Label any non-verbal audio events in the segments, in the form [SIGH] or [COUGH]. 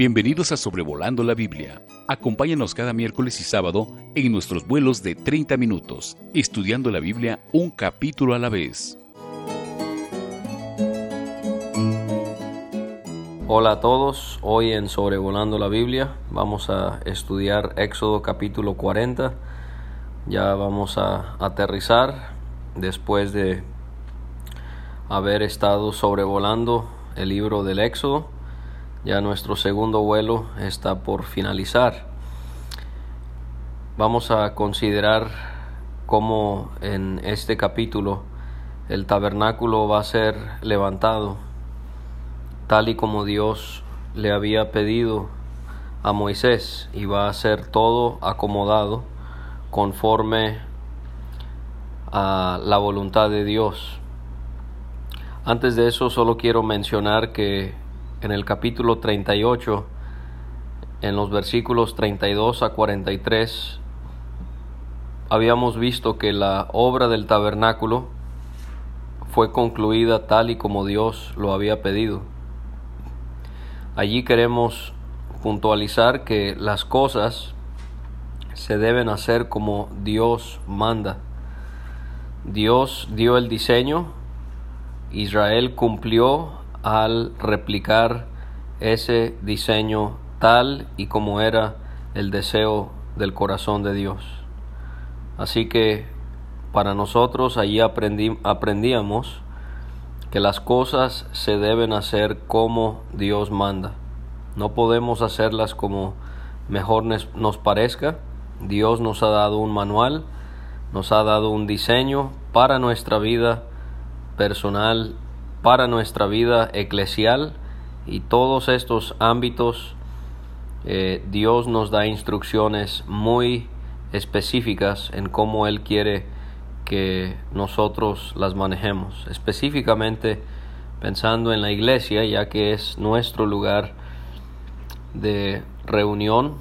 Bienvenidos a Sobrevolando la Biblia. Acompáñanos cada miércoles y sábado en nuestros vuelos de 30 minutos, estudiando la Biblia un capítulo a la vez. Hola a todos, hoy en Sobrevolando la Biblia vamos a estudiar Éxodo capítulo 40. Ya vamos a aterrizar después de haber estado sobrevolando el libro del Éxodo. Ya nuestro segundo vuelo está por finalizar. Vamos a considerar cómo en este capítulo el tabernáculo va a ser levantado tal y como Dios le había pedido a Moisés y va a ser todo acomodado conforme a la voluntad de Dios. Antes de eso solo quiero mencionar que en el capítulo 38, en los versículos 32 a 43, habíamos visto que la obra del tabernáculo fue concluida tal y como Dios lo había pedido. Allí queremos puntualizar que las cosas se deben hacer como Dios manda. Dios dio el diseño, Israel cumplió al replicar ese diseño tal y como era el deseo del corazón de Dios. Así que para nosotros allí aprendíamos que las cosas se deben hacer como Dios manda. No podemos hacerlas como mejor nos parezca. Dios nos ha dado un manual, nos ha dado un diseño para nuestra vida personal, para nuestra vida eclesial y todos estos ámbitos eh, Dios nos da instrucciones muy específicas en cómo Él quiere que nosotros las manejemos, específicamente pensando en la iglesia, ya que es nuestro lugar de reunión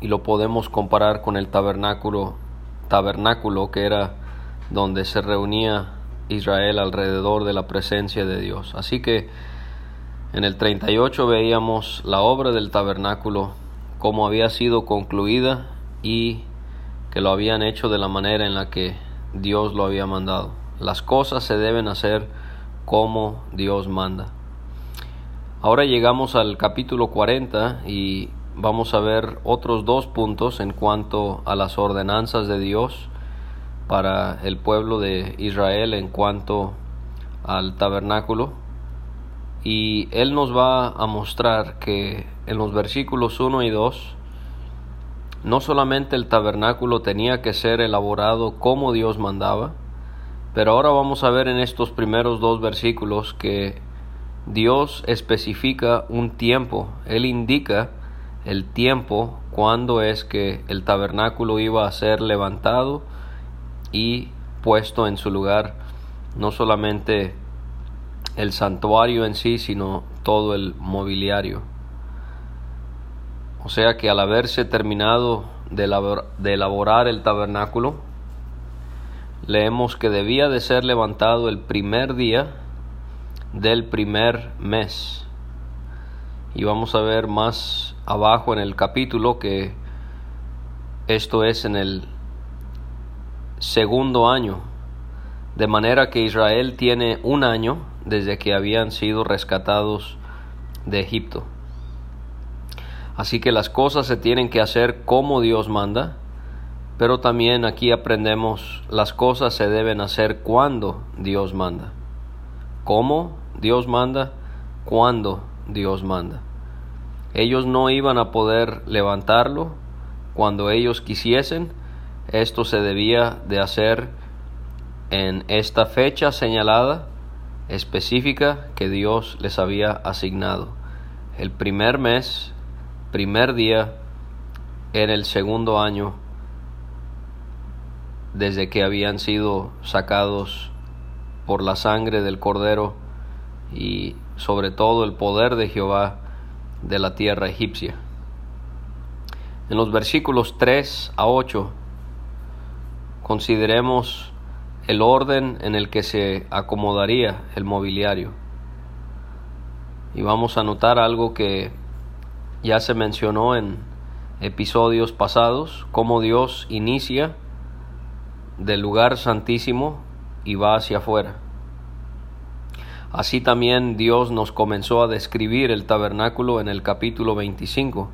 y lo podemos comparar con el tabernáculo, tabernáculo que era donde se reunía Israel alrededor de la presencia de Dios. Así que en el 38 veíamos la obra del tabernáculo, cómo había sido concluida y que lo habían hecho de la manera en la que Dios lo había mandado. Las cosas se deben hacer como Dios manda. Ahora llegamos al capítulo 40 y vamos a ver otros dos puntos en cuanto a las ordenanzas de Dios para el pueblo de Israel en cuanto al tabernáculo. Y él nos va a mostrar que en los versículos 1 y 2 no solamente el tabernáculo tenía que ser elaborado como Dios mandaba, pero ahora vamos a ver en estos primeros dos versículos que Dios especifica un tiempo, Él indica el tiempo cuando es que el tabernáculo iba a ser levantado y puesto en su lugar no solamente el santuario en sí, sino todo el mobiliario. O sea que al haberse terminado de, elaborar el tabernáculo, leemos que debía de ser levantado el primer día del primer mes. Y vamos a ver más abajo en el capítulo que esto es en el segundo año, de manera que Israel tiene un año desde que habían sido rescatados de Egipto. Así que las cosas se tienen que hacer como Dios manda, pero también aquí aprendemos las cosas se deben hacer cuando Dios manda. ¿Cómo Dios manda? Cuando Dios manda. Ellos no iban a poder levantarlo cuando ellos quisiesen, esto se debía de hacer en esta fecha señalada específica que Dios les había asignado. El primer mes, primer día en el segundo año desde que habían sido sacados por la sangre del cordero y sobre todo el poder de Jehová de la tierra egipcia. En los versículos 3 a 8 consideremos el orden en el que se acomodaría el mobiliario. Y vamos a notar algo que ya se mencionó en episodios pasados cómo Dios inicia del lugar santísimo y va hacia afuera. Así también Dios nos comenzó a describir el tabernáculo en el capítulo 25.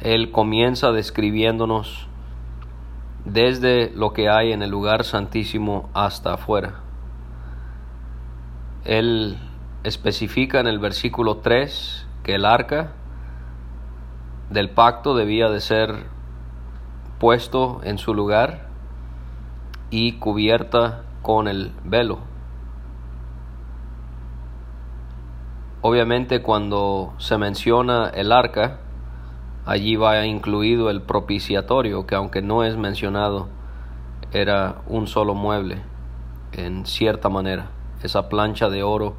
Él comienza describiéndonos desde lo que hay en el lugar santísimo hasta afuera. Él especifica en el versículo 3 que el arca del pacto debía de ser puesto en su lugar y cubierta con el velo. Obviamente cuando se menciona el arca, allí va incluido el propiciatorio, que aunque no es mencionado, era un solo mueble, en cierta manera. Esa plancha de oro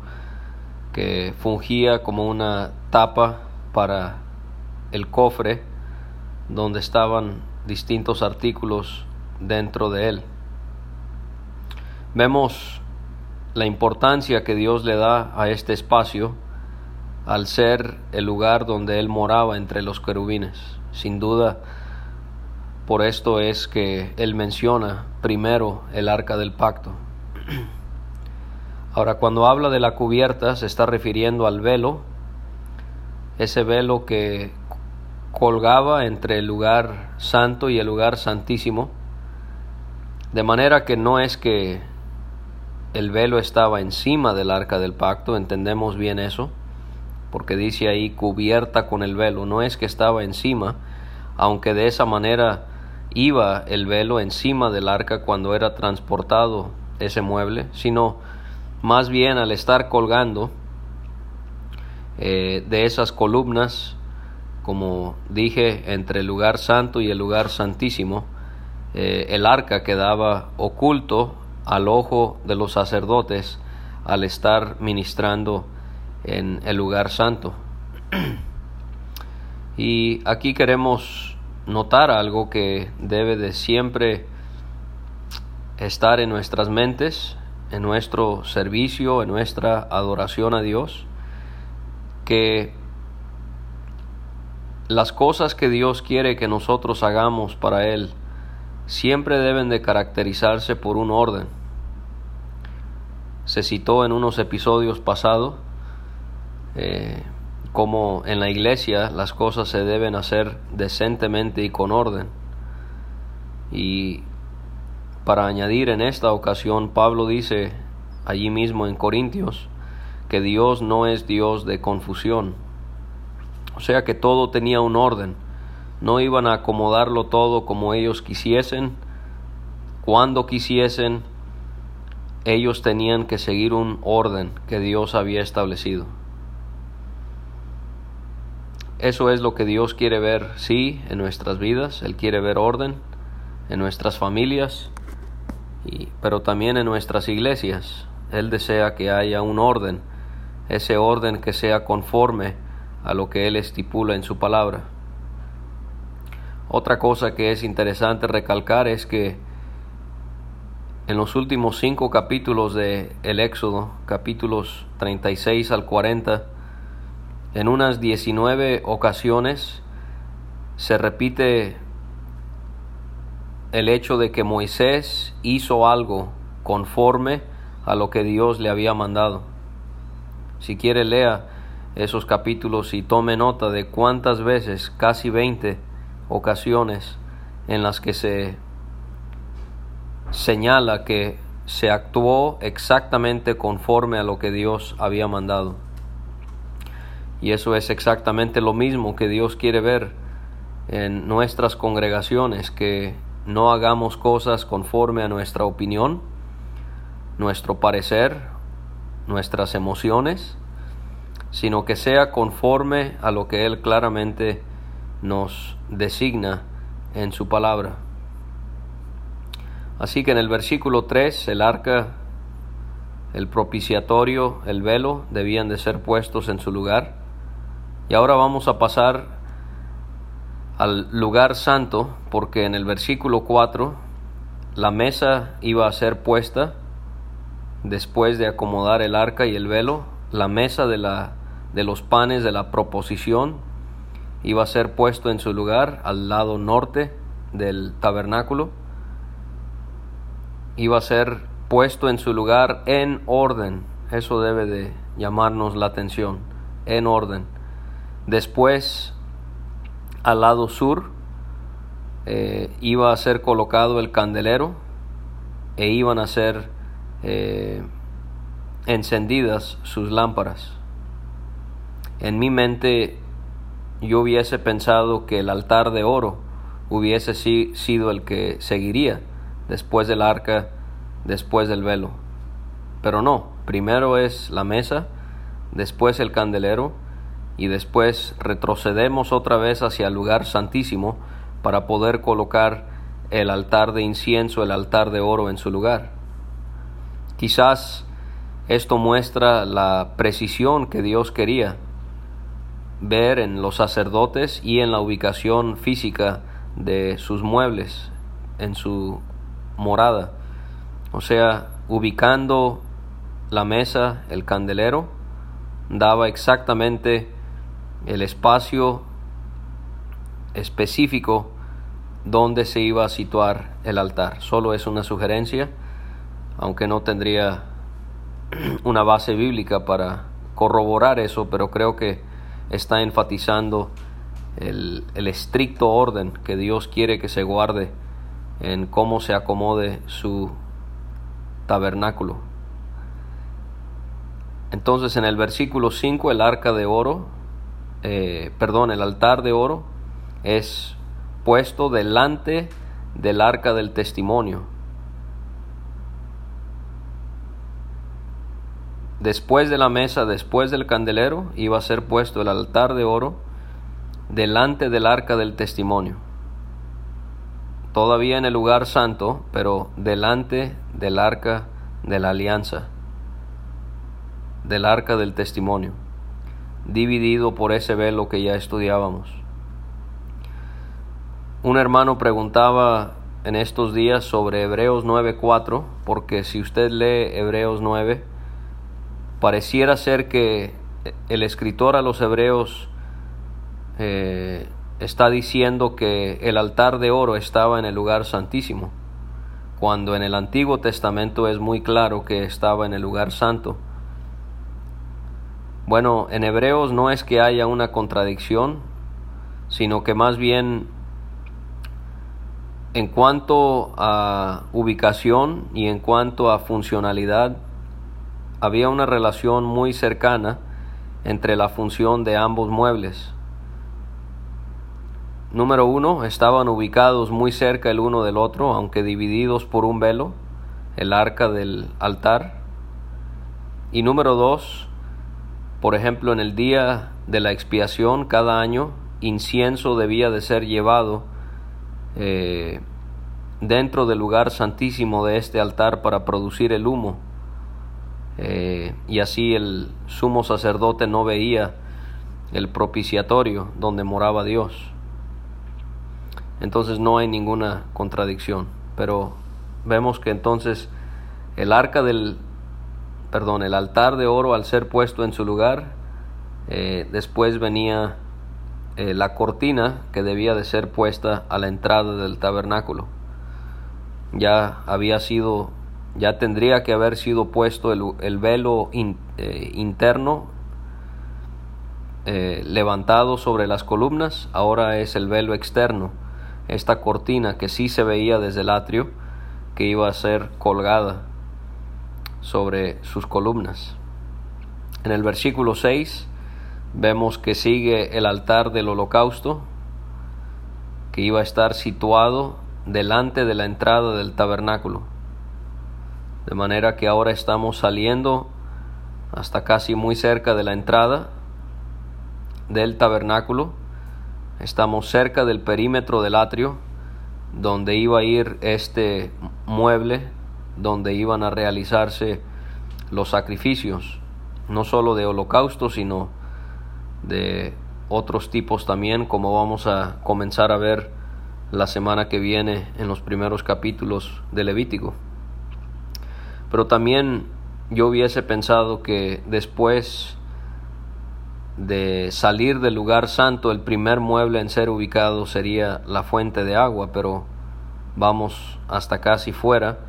que fungía como una tapa para el cofre donde estaban distintos artículos dentro de él. Vemos la importancia que Dios le da a este espacio al ser el lugar donde él moraba entre los querubines. Sin duda, por esto es que él menciona primero el arca del pacto. Ahora, cuando habla de la cubierta, se está refiriendo al velo, ese velo que colgaba entre el lugar santo y el lugar santísimo, de manera que no es que el velo estaba encima del arca del pacto, entendemos bien eso, porque dice ahí cubierta con el velo, no es que estaba encima, aunque de esa manera iba el velo encima del arca cuando era transportado ese mueble, sino más bien al estar colgando eh, de esas columnas, como dije, entre el lugar santo y el lugar santísimo, eh, el arca quedaba oculto al ojo de los sacerdotes al estar ministrando en el lugar santo. Y aquí queremos notar algo que debe de siempre estar en nuestras mentes, en nuestro servicio, en nuestra adoración a Dios, que las cosas que Dios quiere que nosotros hagamos para Él siempre deben de caracterizarse por un orden. Se citó en unos episodios pasados eh, como en la iglesia las cosas se deben hacer decentemente y con orden. Y para añadir en esta ocasión, Pablo dice allí mismo en Corintios que Dios no es Dios de confusión. O sea que todo tenía un orden. No iban a acomodarlo todo como ellos quisiesen, cuando quisiesen. Ellos tenían que seguir un orden que Dios había establecido. Eso es lo que Dios quiere ver, sí, en nuestras vidas. Él quiere ver orden en nuestras familias, y, pero también en nuestras iglesias. Él desea que haya un orden, ese orden que sea conforme a lo que Él estipula en su palabra. Otra cosa que es interesante recalcar es que en los últimos cinco capítulos de el Éxodo, capítulos 36 al 40, en unas 19 ocasiones se repite el hecho de que Moisés hizo algo conforme a lo que Dios le había mandado. Si quiere lea esos capítulos y tome nota de cuántas veces, casi 20 ocasiones en las que se señala que se actuó exactamente conforme a lo que Dios había mandado. Y eso es exactamente lo mismo que Dios quiere ver en nuestras congregaciones, que no hagamos cosas conforme a nuestra opinión, nuestro parecer, nuestras emociones, sino que sea conforme a lo que Él claramente nos designa en su palabra. Así que en el versículo 3, el arca, el propiciatorio, el velo debían de ser puestos en su lugar. Y ahora vamos a pasar al lugar santo, porque en el versículo 4 la mesa iba a ser puesta después de acomodar el arca y el velo, la mesa de, la, de los panes de la proposición iba a ser puesto en su lugar al lado norte del tabernáculo. Iba a ser puesto en su lugar en orden. Eso debe de llamarnos la atención. En orden. Después, al lado sur, eh, iba a ser colocado el candelero e iban a ser eh, encendidas sus lámparas. En mi mente yo hubiese pensado que el altar de oro hubiese sido el que seguiría después del arca, después del velo. Pero no, primero es la mesa, después el candelero y después retrocedemos otra vez hacia el lugar santísimo para poder colocar el altar de incienso, el altar de oro en su lugar. Quizás esto muestra la precisión que Dios quería ver en los sacerdotes y en la ubicación física de sus muebles, en su morada. O sea, ubicando la mesa, el candelero, daba exactamente el espacio específico donde se iba a situar el altar. Solo es una sugerencia, aunque no tendría [CLEARS THROAT] una base bíblica para corroborar eso, pero creo que está enfatizando el, estricto orden que Dios quiere que se guarde en cómo se acomode su tabernáculo. Entonces en el versículo 5 el arca de oro, eh, perdón, el altar de oro es puesto delante del arca del testimonio. Después de la mesa, después del candelero, iba a ser puesto el altar de oro delante del arca del testimonio. Todavía en el lugar santo, pero delante del arca de la alianza, del arca del testimonio, dividido por ese velo que ya estudiábamos. Un hermano preguntaba en estos días sobre Hebreos 9:4, porque si usted lee Hebreos 9, pareciera ser que el escritor a los Hebreos eh, está diciendo que el altar de oro estaba en el lugar santísimo, cuando en el Antiguo Testamento es muy claro que estaba en el lugar santo. Bueno, en Hebreos no es que haya una contradicción, sino que más bien en cuanto a ubicación y en cuanto a funcionalidad, había una relación muy cercana entre la función de ambos muebles. Número uno, estaban ubicados muy cerca el uno del otro, aunque divididos por un velo, el arca del altar. Y número dos, por ejemplo, en el día de la expiación, cada año, incienso debía de ser llevado eh, dentro del lugar santísimo de este altar para producir el humo. Eh, y así el sumo sacerdote no veía el propiciatorio donde moraba Dios. Entonces no hay ninguna contradicción. Pero vemos que entonces el arca del, perdón, el altar de oro al ser puesto en su lugar, eh, después venía eh, la cortina que debía de ser puesta a la entrada del tabernáculo. Ya había sido, ya tendría que haber sido puesto el, velo eh, interno levantado sobre las columnas, ahora es el velo externo, esta cortina que sí se veía desde el atrio, que iba a ser colgada sobre sus columnas. En el versículo 6 Vemos que sigue el altar del holocausto, que iba a estar situado delante de la entrada del tabernáculo. De manera que ahora estamos saliendo hasta casi muy cerca de la entrada del tabernáculo. Estamos cerca del perímetro del atrio, donde iba a ir este mueble, donde iban a realizarse los sacrificios, no solo de holocausto, sino de otros tipos también, como vamos a comenzar a ver la semana que viene en los primeros capítulos de Levítico. Pero también yo hubiese pensado que después de salir del lugar santo, el primer mueble en ser ubicado sería la fuente de agua, pero vamos hasta casi fuera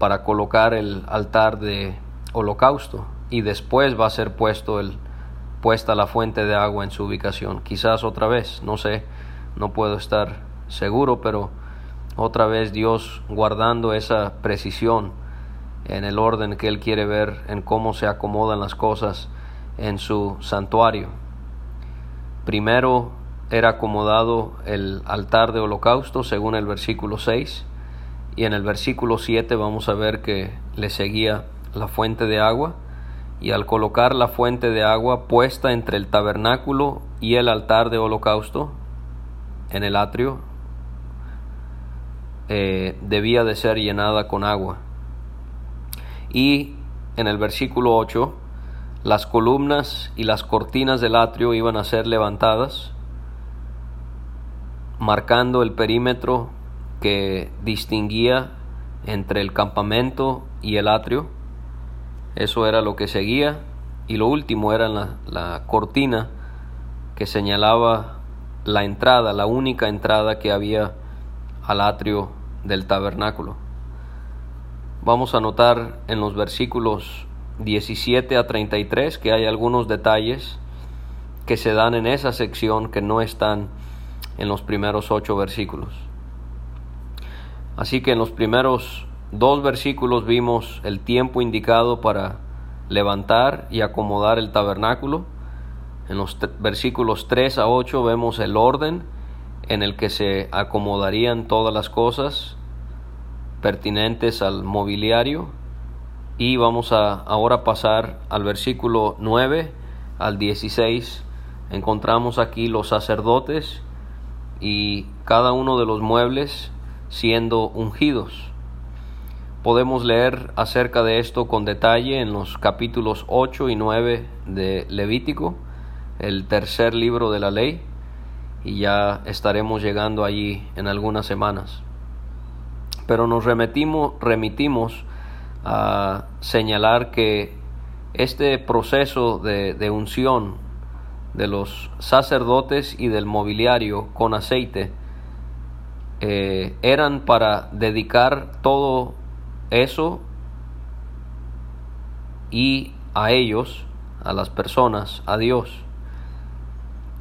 para colocar el altar de holocausto y después va a ser puesto el, puesta la fuente de agua en su ubicación. Quizás otra vez, no sé, no puedo estar seguro, pero otra vez Dios guardando esa precisión en el orden que Él quiere ver, en cómo se acomodan las cosas en su santuario. Primero era acomodado el altar de holocausto según el versículo 6 y en el versículo 7 vamos a ver que le seguía la fuente de agua y al colocar la fuente de agua puesta entre el tabernáculo y el altar de holocausto en el atrio eh, debía de ser llenada con agua. Y en el versículo 8 las columnas y las cortinas del atrio iban a ser levantadas, marcando el perímetro que distinguía entre el campamento y el atrio. Eso era lo que seguía. Y lo último era la, la cortina que señalaba la entrada, la única entrada que había al atrio del tabernáculo. Vamos a notar en los versículos 17 a 33 que hay algunos detalles que se dan en esa sección que no están en los primeros ocho versículos. Así que en los primeros dos versículos vimos el tiempo indicado para levantar y acomodar el tabernáculo. En los versículos 3 a 8 vemos el orden en el que se acomodarían todas las cosas pertinentes al mobiliario y vamos a ahora pasar al versículo 9 al 16. Encontramos aquí los sacerdotes y cada uno de los muebles siendo ungidos. Podemos leer acerca de esto con detalle en los capítulos 8 y 9 de Levítico, el tercer libro de la ley, y ya estaremos llegando allí en algunas semanas. Pero nos remitimos, remitimos a señalar que este proceso de, unción de los sacerdotes y del mobiliario con aceite eh, eran para dedicar todo eso y a ellos, a las personas, a Dios.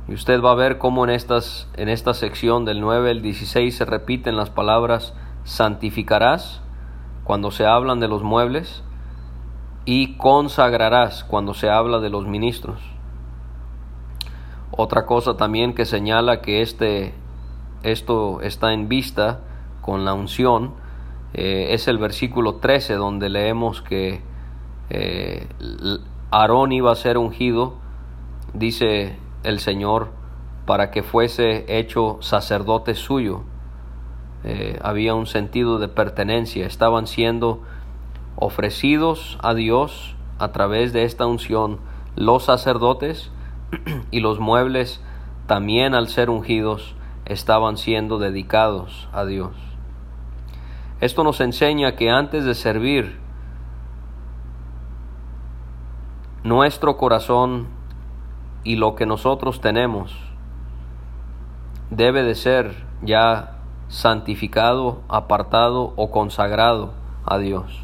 Y usted va a ver cómo en, estas, en esta sección del 9 al 16 se repiten las palabras santificarás, cuando se hablan de los muebles y consagrarás cuando se habla de los ministros. Otra cosa también que señala que este, esto está en vista con la unción. Eh, es el versículo 13 donde leemos que eh, Aarón iba a ser ungido, dice el Señor, para que fuese hecho sacerdote suyo. Eh, había un sentido de pertenencia, estaban siendo ofrecidos a Dios a través de esta unción los sacerdotes [CLEARS THROAT] y los muebles también al ser ungidos estaban siendo dedicados a Dios. Esto nos enseña que antes de servir, nuestro corazón y lo que nosotros tenemos debe de ser ya santificado, apartado o consagrado a Dios.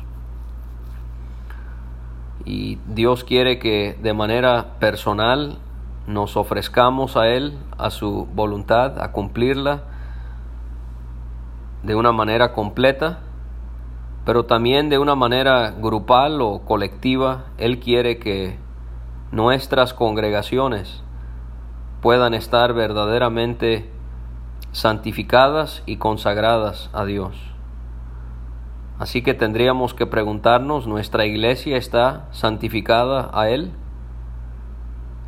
Y Dios quiere que de manera personal nos ofrezcamos a Él, a su voluntad, a cumplirla de una manera completa, pero también de una manera grupal o colectiva. Él quiere que nuestras congregaciones puedan estar verdaderamente santificadas y consagradas a Dios. Así que tendríamos que preguntarnos, ¿nuestra iglesia está santificada a Él?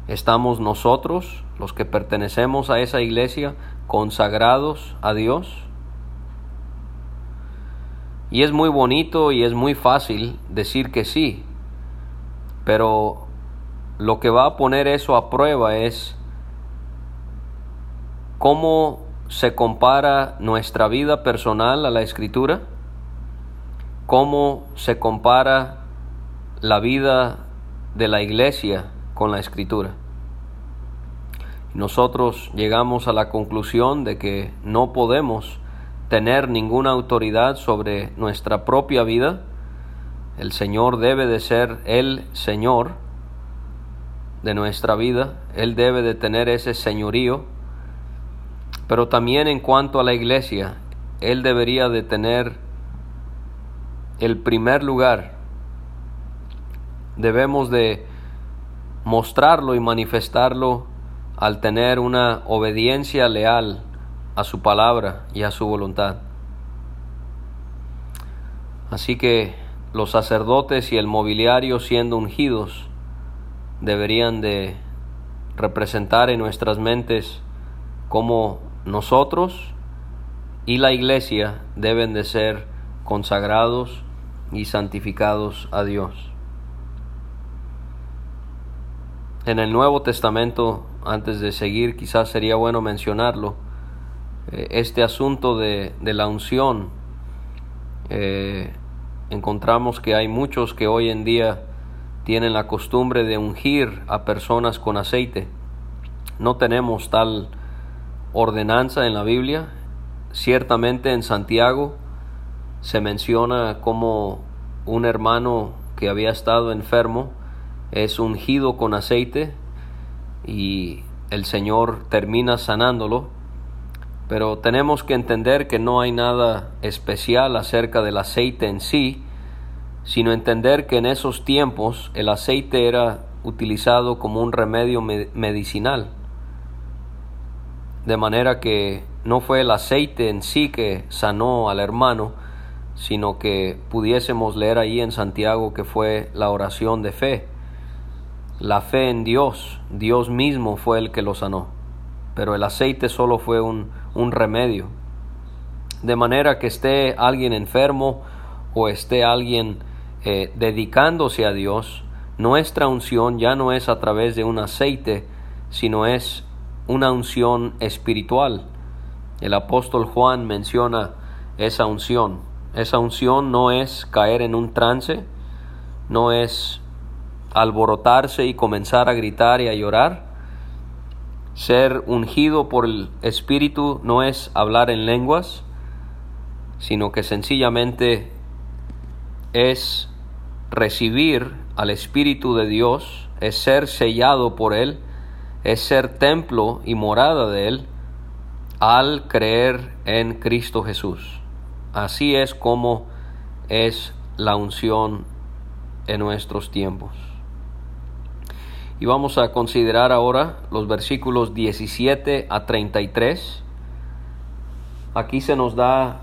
¿Estamos nosotros, los que pertenecemos a esa iglesia, consagrados a Dios? Y es muy bonito y es muy fácil decir que sí, pero lo que va a poner eso a prueba es cómo se compara nuestra vida personal a la escritura? ¿Cómo se compara la vida de la iglesia con la escritura? Nosotros llegamos a la conclusión de que no podemos tener ninguna autoridad sobre nuestra propia vida. El Señor debe de ser el Señor de nuestra vida. Él debe de tener ese señorío. Pero también en cuanto a la iglesia, Él debería de tener el primer lugar. Debemos de mostrarlo y manifestarlo al tener una obediencia leal a su palabra y a su voluntad. Así que los sacerdotes y el mobiliario siendo ungidos deberían de representar en nuestras mentes cómo nosotros y la iglesia deben de ser consagrados y santificados a Dios. En el Nuevo Testamento, antes de seguir, quizás sería bueno mencionarlo, eh, este asunto de, la unción. Eh, encontramos que hay muchos que hoy en día tienen la costumbre de ungir a personas con aceite. No tenemos tal ordenanza en la Biblia. Ciertamente en Santiago se menciona como un hermano que había estado enfermo es ungido con aceite y el Señor termina sanándolo. Pero tenemos que entender que no hay nada especial acerca del aceite en sí, sino entender que en esos tiempos el aceite era utilizado como un remedio medicinal. De manera que no fue el aceite en sí que sanó al hermano, sino que pudiésemos leer ahí en Santiago que fue la oración de fe. La fe en Dios, Dios mismo fue el que lo sanó, pero el aceite solo fue un, un remedio. De manera que esté alguien enfermo o esté alguien eh, dedicándose a Dios, nuestra unción ya no es a través de un aceite, sino es una unción espiritual. El apóstol Juan menciona esa unción. Esa unción no es caer en un trance, no es alborotarse y comenzar a gritar y a llorar. Ser ungido por el Espíritu no es hablar en lenguas, sino que sencillamente es recibir al Espíritu de Dios, es ser sellado por Él, es ser templo y morada de Él al creer en Cristo Jesús. Así es como es la unción en nuestros tiempos. Y vamos a considerar ahora los versículos 17 a 33. Aquí se nos da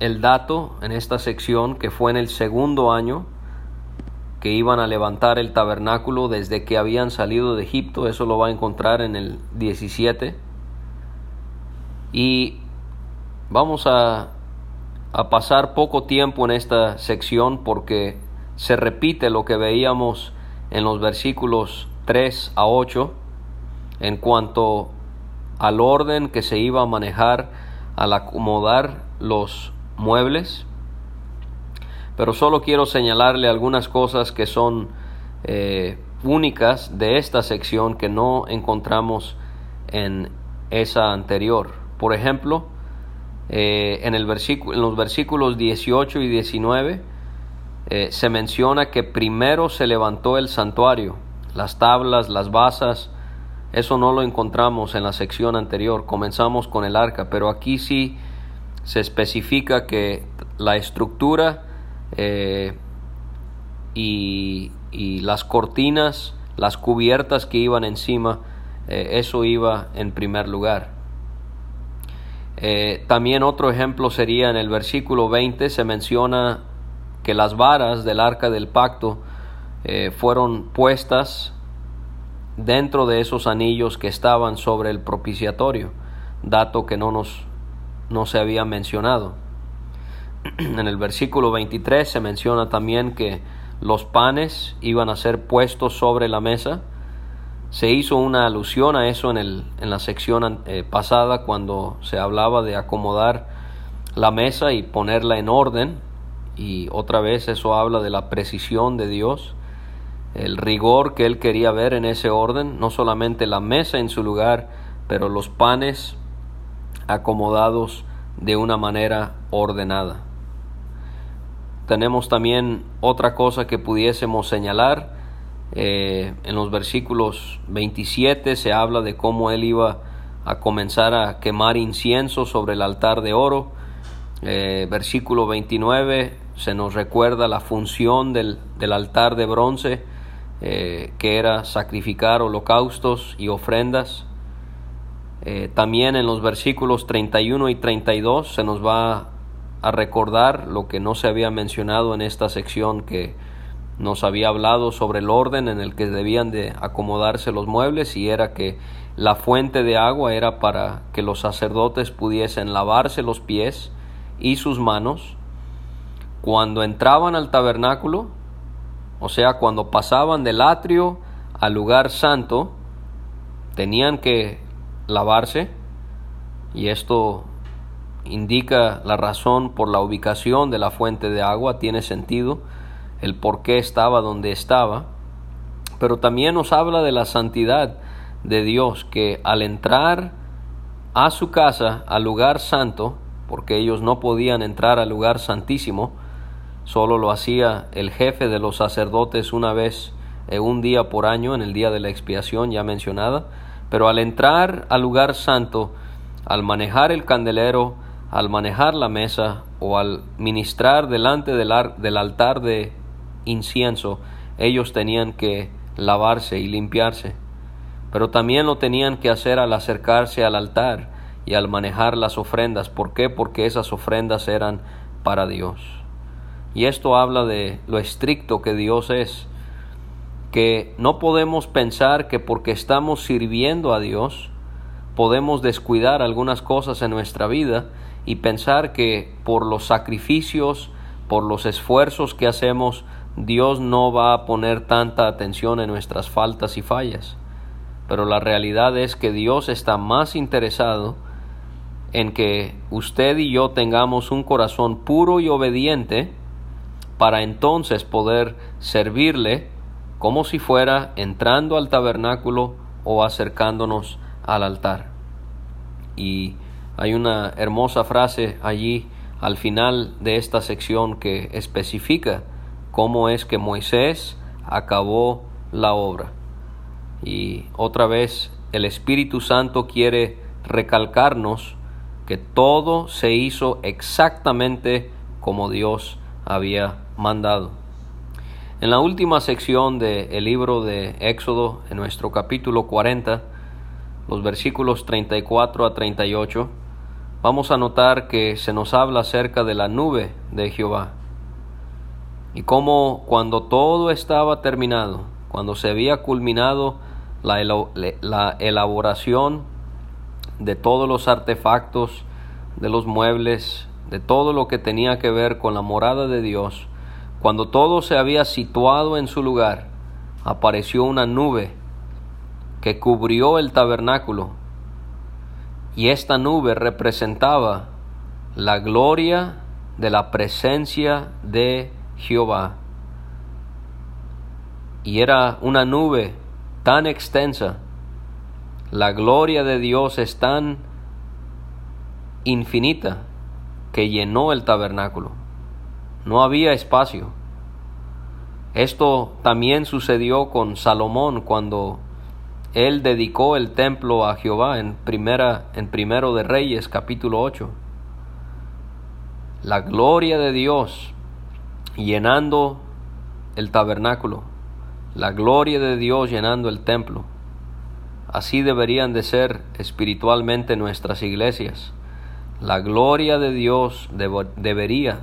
el dato en esta sección que fue en el segundo año que iban a levantar el tabernáculo desde que habían salido de Egipto, eso lo va a encontrar en el 17. Y vamos a, a pasar poco tiempo en esta sección porque se repite lo que veíamos en los versículos 3 a 8 en cuanto al orden que se iba a manejar al acomodar los muebles, pero solo quiero señalarle algunas cosas que son eh, únicas de esta sección que no encontramos en esa anterior. Por ejemplo, eh, en, el en los versículos 18 y 19 eh, se menciona que primero se levantó el santuario, las tablas, las basas, eso no lo encontramos en la sección anterior, comenzamos con el arca, pero aquí sí se especifica que la estructura eh, y, las cortinas, las cubiertas que iban encima, eh, eso iba en primer lugar. También otro ejemplo sería en el versículo 20 se menciona que las varas del arca del pacto fueron puestas dentro de esos anillos que estaban sobre el propiciatorio, dato que no nos no se había mencionado. [CLEARS THROAT] En el versículo 23 se menciona también que los panes iban a ser puestos sobre la mesa. Se hizo una alusión a eso en, el, en la sección eh, pasada cuando se hablaba de acomodar la mesa y ponerla en orden. Y otra vez eso habla de la precisión de Dios. el rigor que él quería ver en ese orden, no solamente la mesa en su lugar, pero los panes acomodados de una manera ordenada. Tenemos también otra cosa que pudiésemos señalar. Eh, en los versículos 27 se habla de cómo él iba a comenzar a quemar incienso sobre el altar de oro. Eh, versículo 29 se nos recuerda la función del, altar de bronce, eh, que era sacrificar holocaustos y ofrendas. Eh, también en los versículos 31 y 32 se nos va a recordar lo que no se había mencionado en esta sección que nos había hablado sobre el orden en el que debían de acomodarse los muebles y era que la fuente de agua era para que los sacerdotes pudiesen lavarse los pies y sus manos cuando entraban al tabernáculo, o sea, cuando pasaban del atrio al lugar santo, tenían que lavarse y esto indica la razón por la ubicación de la fuente de agua, tiene sentido el por qué estaba donde estaba, pero también nos habla de la santidad de Dios que al entrar a su casa, al lugar santo, porque ellos no podían entrar al lugar santísimo, solo lo hacía el jefe de los sacerdotes una vez, eh, un día por año, en el día de la expiación ya mencionada, pero al entrar al lugar santo, al manejar el candelero, al manejar la mesa o al ministrar delante del, del altar de incienso, ellos tenían que lavarse y limpiarse, pero también lo tenían que hacer al acercarse al altar y al manejar las ofrendas. ¿Por qué? Porque esas ofrendas eran para Dios. Y esto habla de lo estricto que Dios es, que no podemos pensar que porque estamos sirviendo a Dios, podemos descuidar algunas cosas en nuestra vida y pensar que por los sacrificios, por los esfuerzos que hacemos, Dios no va a poner tanta atención en nuestras faltas y fallas. Pero la realidad es que Dios está más interesado en que usted y yo tengamos un corazón puro y obediente para entonces poder servirle como si fuera entrando al tabernáculo o acercándonos al altar. Y hay una hermosa frase allí al final de esta sección que especifica cómo es que Moisés acabó la obra. Y otra vez el Espíritu Santo quiere recalcarnos que todo se hizo exactamente como Dios había mandado. En la última sección del libro de Éxodo, en nuestro capítulo 40, los versículos 34 a 38, vamos a notar que se nos habla acerca de la nube de Jehová y cómo cuando todo estaba terminado, cuando se había culminado la, la elaboración de todos los artefactos, de los muebles, de todo lo que tenía que ver con la morada de Dios, cuando todo se había situado en su lugar, apareció una nube que cubrió el tabernáculo, y esta nube representaba la gloria de la presencia de Jehová. Y era una nube tan extensa, la gloria de Dios es tan infinita que llenó el tabernáculo no había espacio. Esto también sucedió con Salomón cuando él dedicó el templo a Jehová en primera en primero de Reyes capítulo 8. La gloria de Dios llenando el tabernáculo, la gloria de Dios llenando el templo. Así deberían de ser espiritualmente nuestras iglesias. La gloria de Dios debería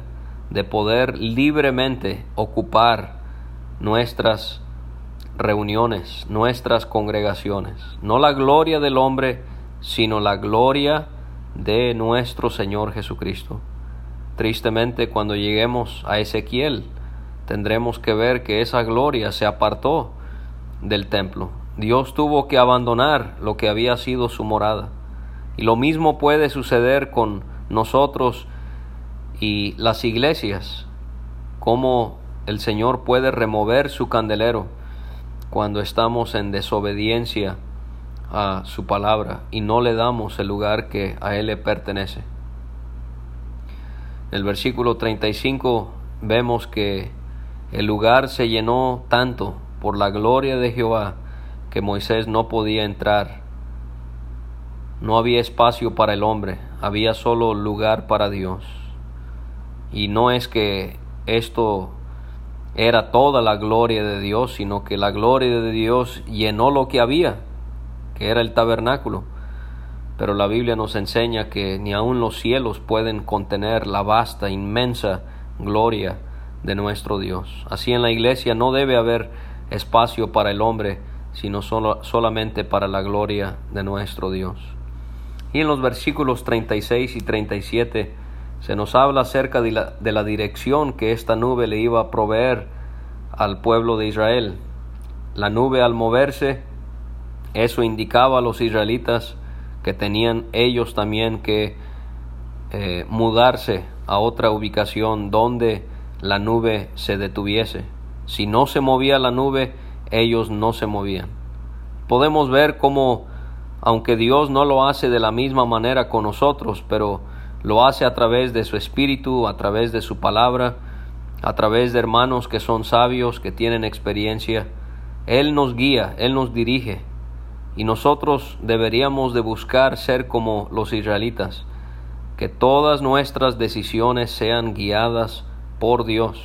de poder libremente ocupar nuestras reuniones, nuestras congregaciones. No la gloria del hombre, sino la gloria de nuestro Señor Jesucristo. Tristemente, cuando lleguemos a Ezequiel, tendremos que ver que esa gloria se apartó del templo. Dios tuvo que abandonar lo que había sido su morada. Y lo mismo puede suceder con nosotros y las iglesias, cómo el Señor puede remover su candelero cuando estamos en desobediencia a su palabra y no le damos el lugar que a Él le pertenece. En el versículo 35 vemos que el lugar se llenó tanto por la gloria de Jehová que Moisés no podía entrar. No había espacio para el hombre, había solo lugar para Dios. Y no es que esto era toda la gloria de Dios, sino que la gloria de Dios llenó lo que había, que era el tabernáculo. Pero la Biblia nos enseña que ni aun los cielos pueden contener la vasta, inmensa gloria de nuestro Dios. Así en la iglesia no debe haber espacio para el hombre, sino solo, solamente para la gloria de nuestro Dios. Y en los versículos 36 y 37 se nos habla acerca de la, dirección que esta nube le iba a proveer al pueblo de Israel. La nube al moverse, eso indicaba a los israelitas que tenían ellos también que eh, mudarse a otra ubicación donde la nube se detuviese. Si no se movía la nube, ellos no se movían. Podemos ver cómo, aunque Dios no lo hace de la misma manera con nosotros, pero lo hace a través de su espíritu, a través de su palabra, a través de hermanos que son sabios, que tienen experiencia. Él nos guía, Él nos dirige. Y nosotros deberíamos de buscar ser como los israelitas, que todas nuestras decisiones sean guiadas por Dios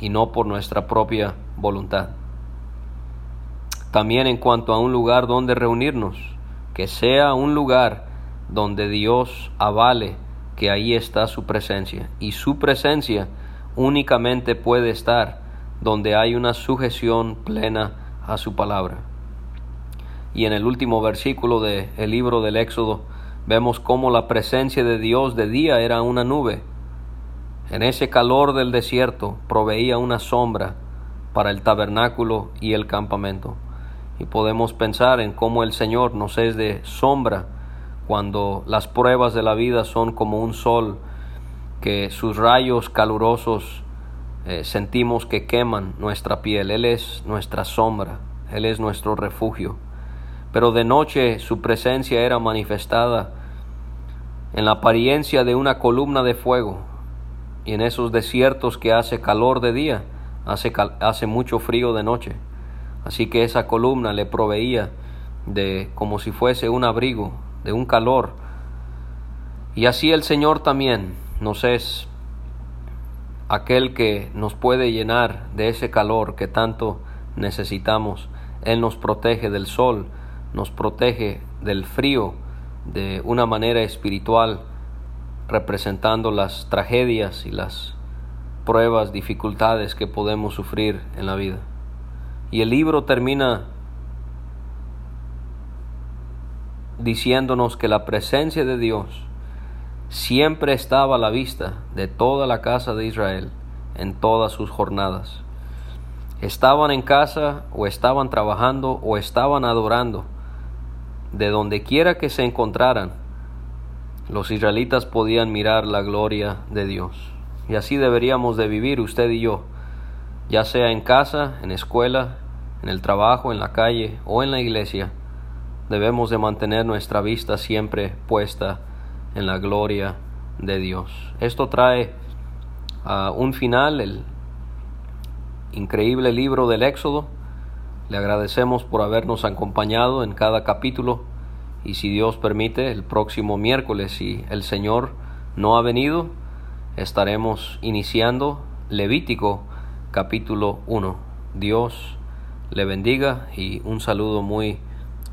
y no por nuestra propia voluntad. También en cuanto a un lugar donde reunirnos, que sea un lugar donde Dios avale que ahí está su presencia. Y su presencia únicamente puede estar donde hay una sujeción plena a su palabra. Y en el último versículo del el libro del Éxodo vemos cómo la presencia de Dios de día era una nube. En ese calor del desierto proveía una sombra para el tabernáculo y el campamento. Y podemos pensar en cómo el Señor nos es de sombra cuando las pruebas de la vida son como un sol que sus rayos calurosos eh, sentimos que queman nuestra piel. Él es nuestra sombra, Él es nuestro refugio. Pero de noche su presencia era manifestada en la apariencia de una columna de fuego. Y en esos desiertos que hace calor de día, hace, hace mucho frío de noche. Así que esa columna le proveía de como si fuese un abrigo de un calor. Y así el Señor también nos es aquel que nos puede llenar de ese calor que tanto necesitamos. Él nos protege del sol, nos protege del frío de una manera espiritual, representando las tragedias y las pruebas, dificultades que podemos sufrir en la vida. Y el libro termina diciéndonos que la presencia de Dios siempre estaba a la vista de toda la casa de Israel en todas sus jornadas. Estaban en casa o estaban trabajando o estaban adorando. De donde quiera que se encontraran, los israelitas podían mirar la gloria de Dios. Y así deberíamos de vivir usted y yo, ya sea en casa, en escuela, en el trabajo, en la calle o en la iglesia debemos de mantener nuestra vista siempre puesta en la gloria de Dios. Esto trae a un final el increíble libro del Éxodo. Le agradecemos por habernos acompañado en cada capítulo y si Dios permite, el próximo miércoles, si el Señor no ha venido, estaremos iniciando Levítico capítulo 1. Dios le bendiga y un saludo muy